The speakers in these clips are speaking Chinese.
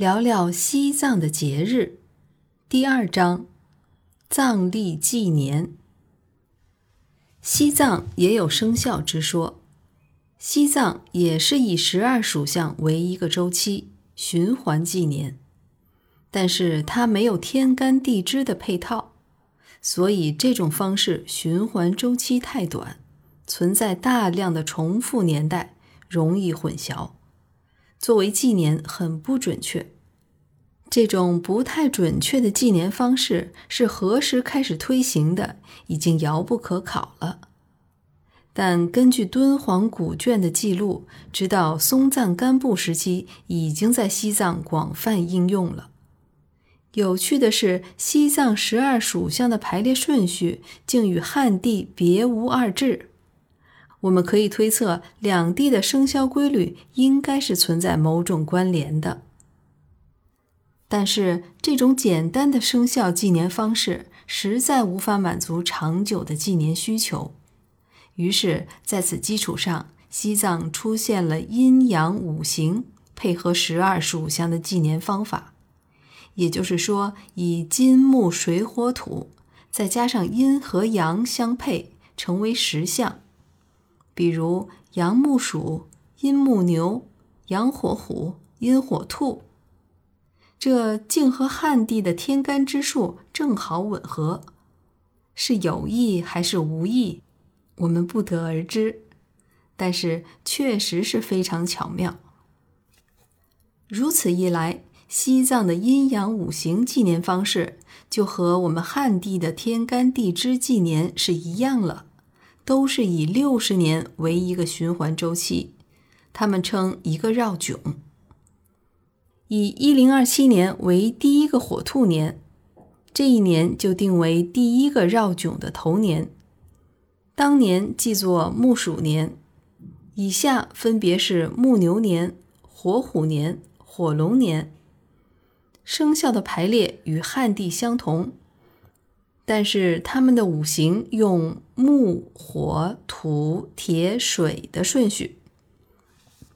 聊聊西藏的节日。第二章，藏历纪年。西藏也有生肖之说，西藏也是以十二属相为一个周期循环纪年，但是它没有天干地支的配套，所以这种方式循环周期太短，存在大量的重复年代，容易混淆。作为纪年很不准确，这种不太准确的纪年方式是何时开始推行的，已经遥不可考了。但根据敦煌古卷的记录，直到松赞干布时期，已经在西藏广泛应用了。有趣的是，西藏十二属相的排列顺序竟与汉地别无二致。我们可以推测，两地的生肖规律应该是存在某种关联的。但是，这种简单的生肖纪年方式实在无法满足长久的纪年需求。于是，在此基础上，西藏出现了阴阳五行配合十二属相的纪年方法，也就是说，以金木水火土再加上阴和阳相配，成为十相。比如阳木鼠、阴木牛、阳火虎、阴火兔，这竟和汉地的天干之数正好吻合，是有意还是无意，我们不得而知。但是确实是非常巧妙。如此一来，西藏的阴阳五行纪年方式就和我们汉地的天干地支纪年是一样了。都是以六十年为一个循环周期，他们称一个绕迥。以一零二七年为第一个火兔年，这一年就定为第一个绕迥的头年，当年记作木鼠年。以下分别是木牛年、火虎年、火龙年，生肖的排列与汉地相同。但是他们的五行用木、火、土、铁、水的顺序，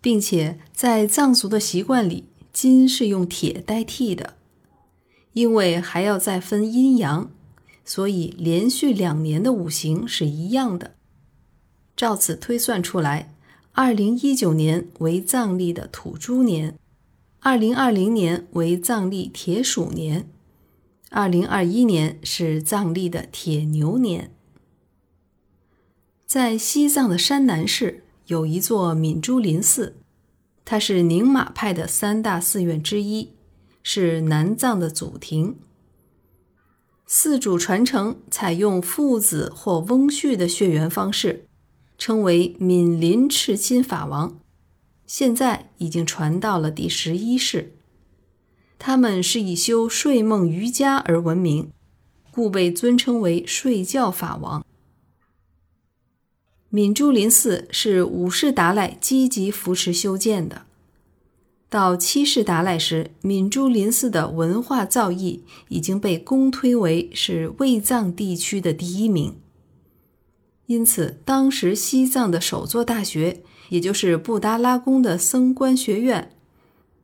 并且在藏族的习惯里，金是用铁代替的。因为还要再分阴阳，所以连续两年的五行是一样的。照此推算出来，二零一九年为藏历的土猪年，二零二零年为藏历铁鼠年。二零二一年是藏历的铁牛年，在西藏的山南市有一座敏珠林寺，它是宁玛派的三大寺院之一，是南藏的祖庭。寺主传承采用父子或翁婿的血缘方式，称为敏林赤亲法王，现在已经传到了第十一世。他们是以修睡梦瑜伽而闻名，故被尊称为睡觉法王。敏珠林寺是五世达赖积极扶持修建的。到七世达赖时，敏珠林寺的文化造诣已经被公推为是卫藏地区的第一名。因此，当时西藏的首座大学，也就是布达拉宫的僧官学院。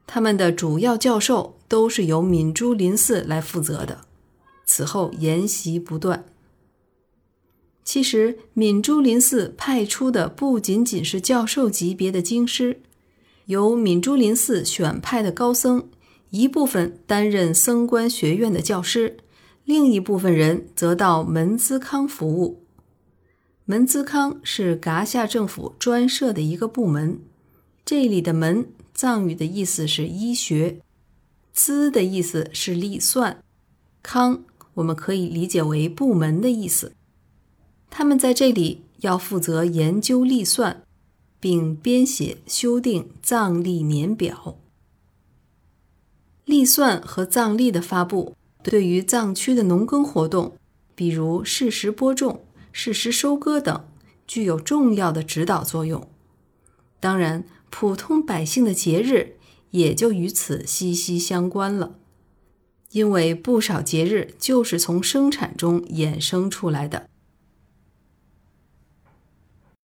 他们的主要教授都是由敏珠林寺来负责的，此后沿袭不断。其实，敏珠林寺派出的不仅仅是教授级别的经师，由敏珠林寺选派的高僧，一部分担任僧官学院的教师，另一部分人则到门资康服务。门资康是噶夏政府专设的一个部门，这里的门。藏语的意思是医学，资的意思是历算，康我们可以理解为部门的意思。他们在这里要负责研究历算，并编写修订藏历年表。历算和藏历的发布，对于藏区的农耕活动，比如适时播种、适时收割等，具有重要的指导作用。当然。普通百姓的节日也就与此息息相关了，因为不少节日就是从生产中衍生出来的。